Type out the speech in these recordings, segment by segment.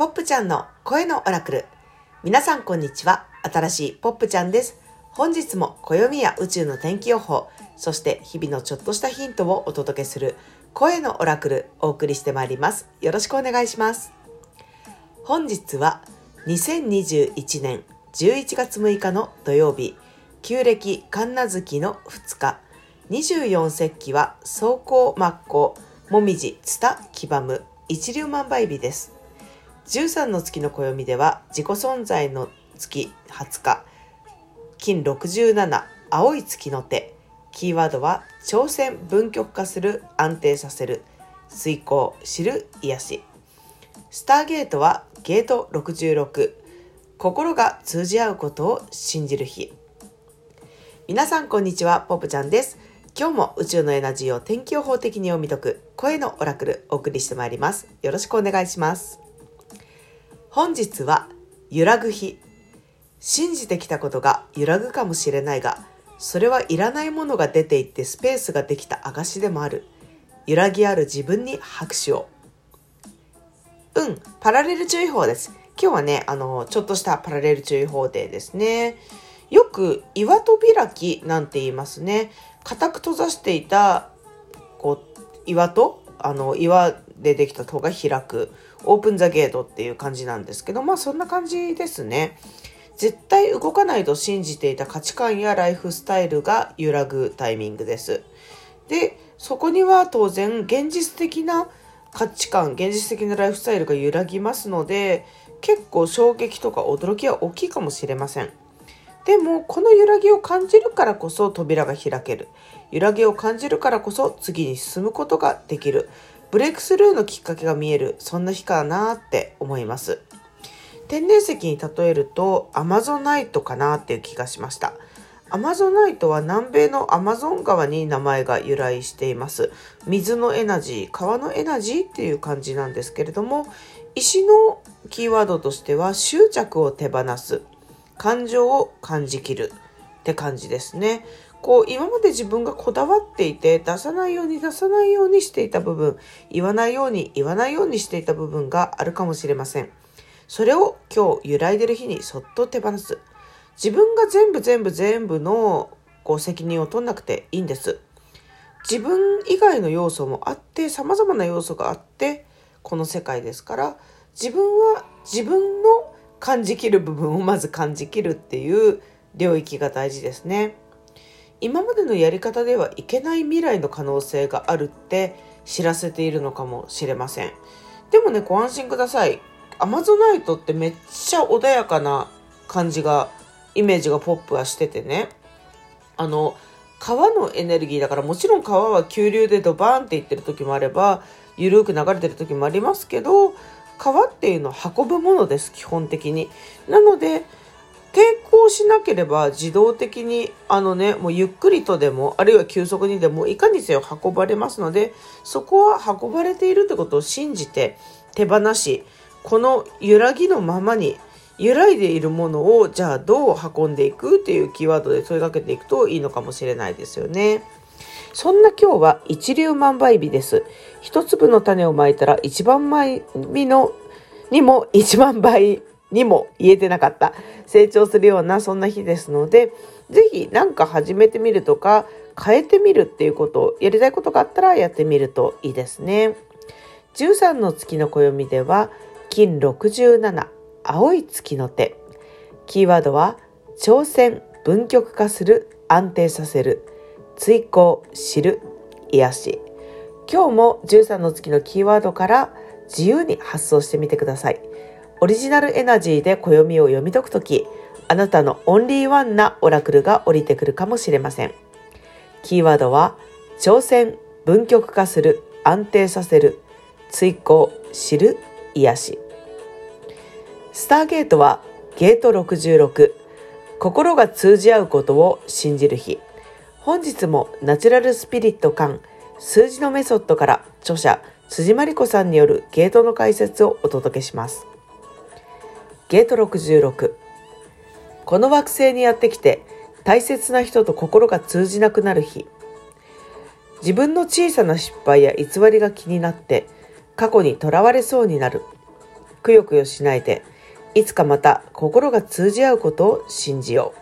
ポップちゃんの声のオラクル。皆さんこんにちは。新しいポップちゃんです。本日も暦や宇宙の天気予報、そして日々のちょっとしたヒントをお届けする声のオラクルお送りしてまいります。よろしくお願いします。本日は2021年11月6日の土曜日、旧暦神奈月の2日、24節気は走行真っ向、もみじ、ツタ、黄ばむ、一粒万倍日です。13の月の暦では自己存在の月20日、金67、青い月の手、キーワードは挑戦、分極化する、安定させる、遂行、知る、癒し。スターゲートはゲート66、心が通じ合うことを信じる日。皆さんこんにちは、ポップちゃんです。今日も宇宙のエナジーを天気予報的に読み解く声のオラクルお送りしてまいります。よろしくお願いします。本日は揺らぐ日。信じてきたことが揺らぐかもしれないが、それはいらないものが出ていってスペースができた証でもある。揺らぎある自分に拍手を。うん、パラレル注意報です。今日はね、あの、ちょっとしたパラレル注意報デーですね。よく岩戸開きなんて言いますね。固く閉ざしていたこう岩とあの岩でできた戸が開くオープンザゲートっていう感じなんですけどまあそんな感じですね。絶対動かないと信じていた価値観やライフスタイルが揺らぐタイミングです。でそこには当然現実的な価値観現実的なライフスタイルが揺らぎますので結構衝撃とか驚きは大きいかもしれません。でもこの揺らぎを感じるからこそ扉が開ける揺らぎを感じるからこそ次に進むことができるブレイクスルーのきっかけが見える。そんな日かなって思います。天然石に例えるとアマゾナイトかなっていう気がしました。アマゾナイトは南米のアマゾン川に名前が由来しています。水のエナジー川のエナジーっていう感じなんですけれども石のキーワードとしては執着を手放す。感情を感じきるって感じですね。こう今まで自分がこだわっていて出さないように出さないようにしていた部分言わないように言わないようにしていた部分があるかもしれません。それを今日揺らいでる日にそっと手放す。自分が全部全部全部のこう責任を取んなくていいんです。自分以外の要素もあって様々な要素があってこの世界ですから自分は自分の感じきる部分をまず感じきるっていう領域が大事ですね。今までのやり方ではいけない未来の可能性があるって知らせているのかもしれません。でもね、ご安心ください。アマゾナイトってめっちゃ穏やかな感じが、イメージがポップはしててね。あの、川のエネルギーだからもちろん川は急流でドバーンっていってる時もあれば、ゆるく流れてる時もありますけど、川っていうのは運ぶものです、基本的に。なので、抵抗しなければ自動的にあのねもうゆっくりとでもあるいは急速にでもいかにせよ運ばれますのでそこは運ばれているってことを信じて手放しこの揺らぎのままに揺らいでいるものをじゃあどう運んでいくっていうキーワードで問いかけていくといいのかもしれないですよね。そんな今日は一粒万倍日です。一粒の種をまいたら一番前のにも一万倍にも言えてなかった成長するようなそんな日ですので、ぜひ何か始めてみるとか変えてみるっていうことをやりたいことがあったらやってみるといいですね。13の月の暦では金67青い月の手キーワードは挑戦分極化する安定させる追考知る癒し今日も13の月のキーワードから自由に発想してみてください。オリジナルエナジーで暦を読み解くとき、あなたのオンリーワンなオラクルが降りてくるかもしれません。キーワードは、挑戦、分極化する、安定させる、追考、知る、癒し。スターゲートは、ゲート66、心が通じ合うことを信じる日。本日もナチュラルスピリット感、数字のメソッドから著者、辻真理子さんによるゲートの解説をお届けします。ゲート66この惑星にやってきて大切な人と心が通じなくなる日自分の小さな失敗や偽りが気になって過去にとらわれそうになるくよくよしないで、いつかまた心が通じ合うことを信じよう。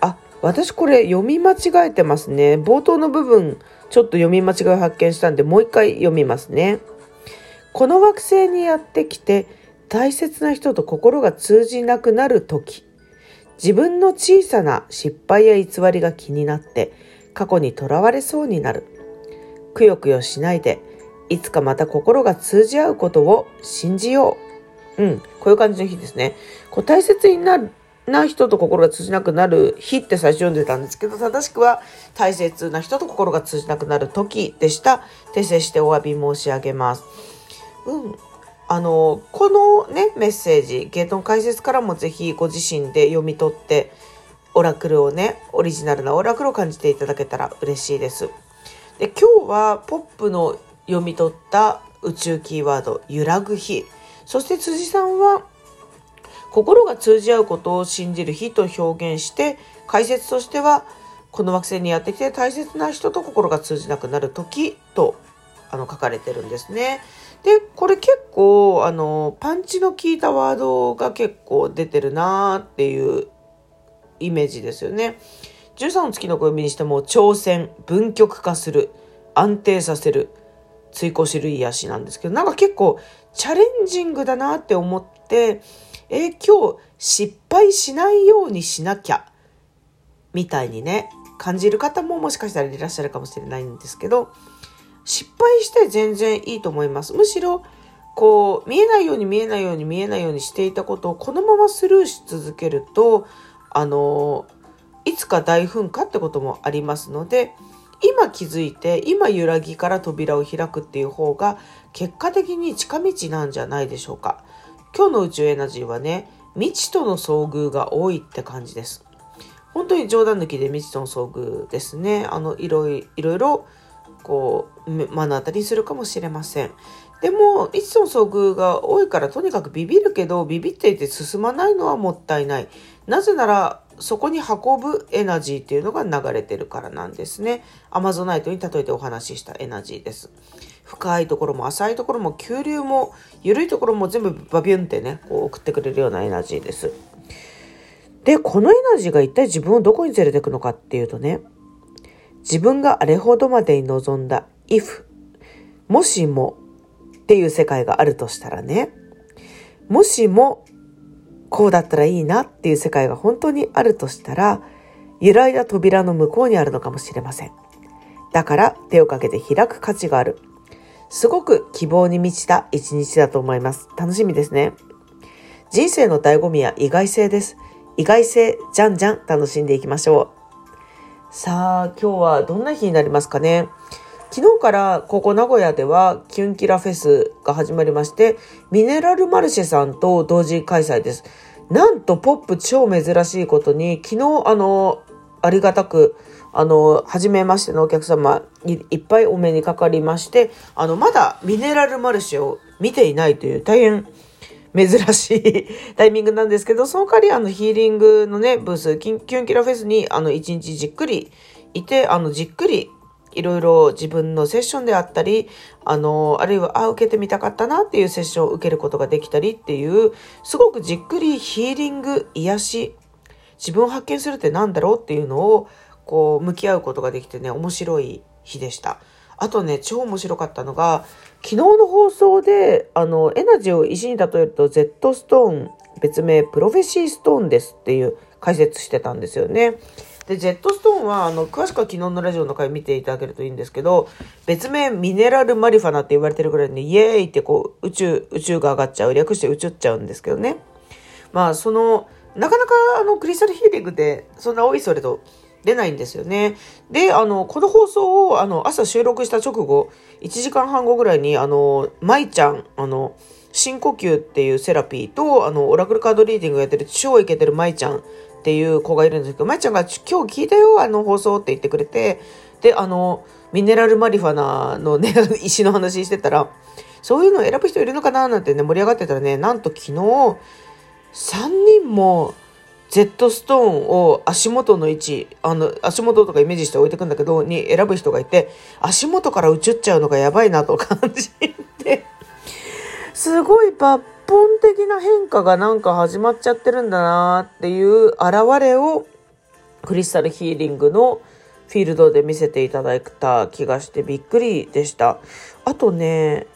あ、私これ読み間違えてますね。冒頭の部分、ちょっと読み間違いを発見したんで、もう一回読みますね。この惑星にやってきて、大切な人と心が通じなくなる時、自分の小さな失敗や偽りが気になって、過去にとらわれそうになる。くよくよしないで、いつかまた心が通じ合うことを信じよう。うん、こういう感じの日ですね。こう大切になるな人と心が通じなくなる日って最初読んでたんですけど、正しくは大切な人と心が通じなくなる時でした。訂正してお詫び申し上げます。うん。あの、このね、メッセージ、ゲートの解説からもぜひご自身で読み取って、オラクルをね、オリジナルなオラクルを感じていただけたら嬉しいです。で、今日はポップの読み取った宇宙キーワード、揺らぐ日。そして辻さんは、心が通じ合うことを信じる日と表現して、解説としては、この惑星にやってきて大切な人と心が通じなくなる時とあの書かれてるんですね。で、これ結構、あの、パンチの効いたワードが結構出てるなーっていうイメージですよね。13の月の暦にしても挑戦、分極化する、安定させる、追行しる癒しなんですけど、なんか結構チャレンジングだなって思って、えー、今日失敗しないようにしなきゃ、みたいにね、感じる方ももしかしたらいらっしゃるかもしれないんですけど、て全然いいと思います。むしろ、こう、見えないように見えないように見えないようにしていたことをこのままスルーし続けると、あの、いつか大噴火ってこともありますので、今気づいて、今揺らぎから扉を開くっていう方が、結果的に近道なんじゃないでしょうか。今日の宇宙エナジーはね、未知との遭遇が多いって感じです。本当に冗談抜きで未知との遭遇ですね。あの、いろいろ、こう、目の当たりするかもしれません。でも、未知との遭遇が多いからとにかくビビるけど、ビビっていて進まないのはもったいない。なぜなら、そこに運ぶエナジーっていうのが流れてるからなんですね。アマゾナイトに例えてお話ししたエナジーです。深いところも浅いところも急流も緩いところも全部バビュンってね、こう送ってくれるようなエナジーです。で、このエナジーが一体自分をどこに連れてくのかっていうとね、自分があれほどまでに望んだ if もしもっていう世界があるとしたらね、もしもこうだったらいいなっていう世界が本当にあるとしたら、揺らいだ扉の向こうにあるのかもしれません。だから手をかけて開く価値がある。すごく希望に満ちた一日だと思います。楽しみですね。人生の醍醐味は意外性です。意外性じゃんじゃん楽しんでいきましょう。さあ、今日はどんな日になりますかね。昨日からここ名古屋ではキュンキラフェスが始まりまして、ミネラルマルシェさんと同時開催です。なんとポップ超珍しいことに、昨日あの、ありがたくあの、初めましてのお客様いっぱいお目にかかりまして、あの、まだミネラルマルシェを見ていないという大変珍しいタイミングなんですけど、その代わりあのヒーリングのね、ブース、キュンキラフェスにあの一日じっくりいて、あのじっくりいろいろ自分のセッションであったり、あの、あるいは、あ、受けてみたかったなっていうセッションを受けることができたりっていう、すごくじっくりヒーリング、癒し、自分を発見するって何だろうっていうのをこう向き合うことができてね面白い日でしたあとね超面白かったのが昨日の放送であのエナジーを石に例えると Z ストーン別名プロフェシーストーンですっていう解説してたんですよねで、ジェットストーンは、あの、詳しくは昨日のラジオの回見ていただけるといいんですけど、別名ミネラルマリファナって言われてるぐらいで、イエーイってこう、宇宙、宇宙が上がっちゃう、略して宇宙っちゃうんですけどね。まあ、その、なかなかあの、クリスタルヒーリングで、そんな多いそれと、出ないんですよね。で、あの、この放送を、あの、朝収録した直後、1時間半後ぐらいに、あの、舞ちゃん、あの、深呼吸っていうセラピーと、あの、オラクルカードリーディングやってる超イケてる舞ちゃんっていう子がいるんですけど、舞ちゃんが今日聞いたよ、あの放送って言ってくれて、で、あの、ミネラルマリファナのね、石の話してたら、そういうのを選ぶ人いるのかな？なんてね、盛り上がってたらね、なんと昨日、3人も、Z ストーンを足元の位置、あの、足元とかイメージして置いてくんだけど、に選ぶ人がいて、足元から映っちゃうのがやばいなと感じて、すごいパッ本的な変化がなんか始まっちゃってるんだなっていう現れをクリスタルヒーリングのフィールドで見せていただいた気がしてびっくりでした。あとね、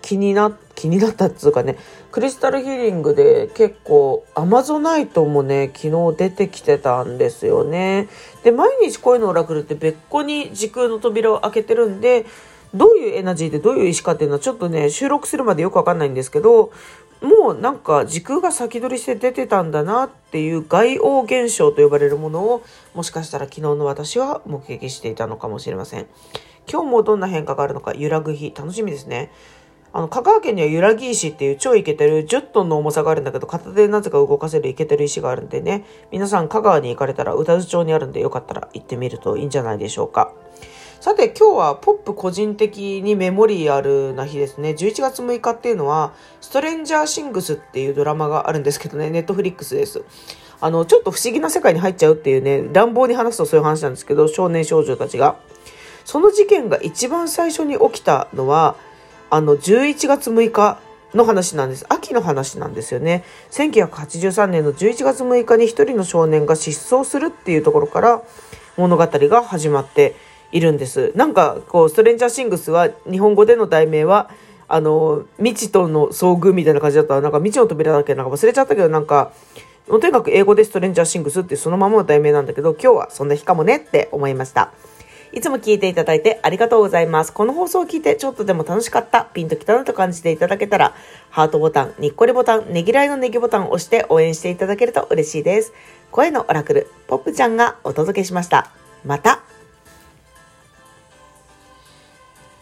気にな、気になったっつうかね、クリスタルヒーリングで結構アマゾナイトもね、昨日出てきてたんですよね。で、毎日恋のオラクルって別個に時空の扉を開けてるんで、どういうエナジーでどういう意思かっていうのはちょっとね、収録するまでよくわかんないんですけど、もうなんか時空が先取りして出てたんだなっていう外王現象と呼ばれるものをもしかしたら昨日の私は目撃していたのかもしれません。今日もどんな変化があるのか揺らぐ日楽しみですね。あの、香川県には揺らぎ石っていう超イケてる10トンの重さがあるんだけど、片手でなぜか動かせるイケてる石があるんでね、皆さん香川に行かれたら宇多津町にあるんでよかったら行ってみるといいんじゃないでしょうか。さて今日はポップ個人的にメモリアルな日ですね。11月6日っていうのは、ストレンジャーシングスっていうドラマがあるんですけどね、ネットフリックスです。あの、ちょっと不思議な世界に入っちゃうっていうね、乱暴に話すとそういう話なんですけど、少年少女たちが。その事件が一番最初に起きたのは、あの、11月6日の話なんです。秋の話なんですよね。1983年の11月6日に一人の少年が失踪するっていうところから物語が始まっているんです。なんか、こう、ストレンジャーシングスは、日本語での題名は、あの、未知との遭遇みたいな感じだったら、なんか未知の扉だっけなんか忘れちゃったけど、なんか、とにかく英語でストレンジャーシングスってそのままの題名なんだけど、今日はそんな日かもねって思いました。いつも聞いていただいてありがとうございます。この放送を聞いてちょっとでも楽しかった、ピンときたなと感じていただけたら、ハートボタン、にっこりボタン、ねぎらいのねぎボタンを押して応援していただけると嬉しいです。声のオラクル、ポップちゃんがお届けしました。また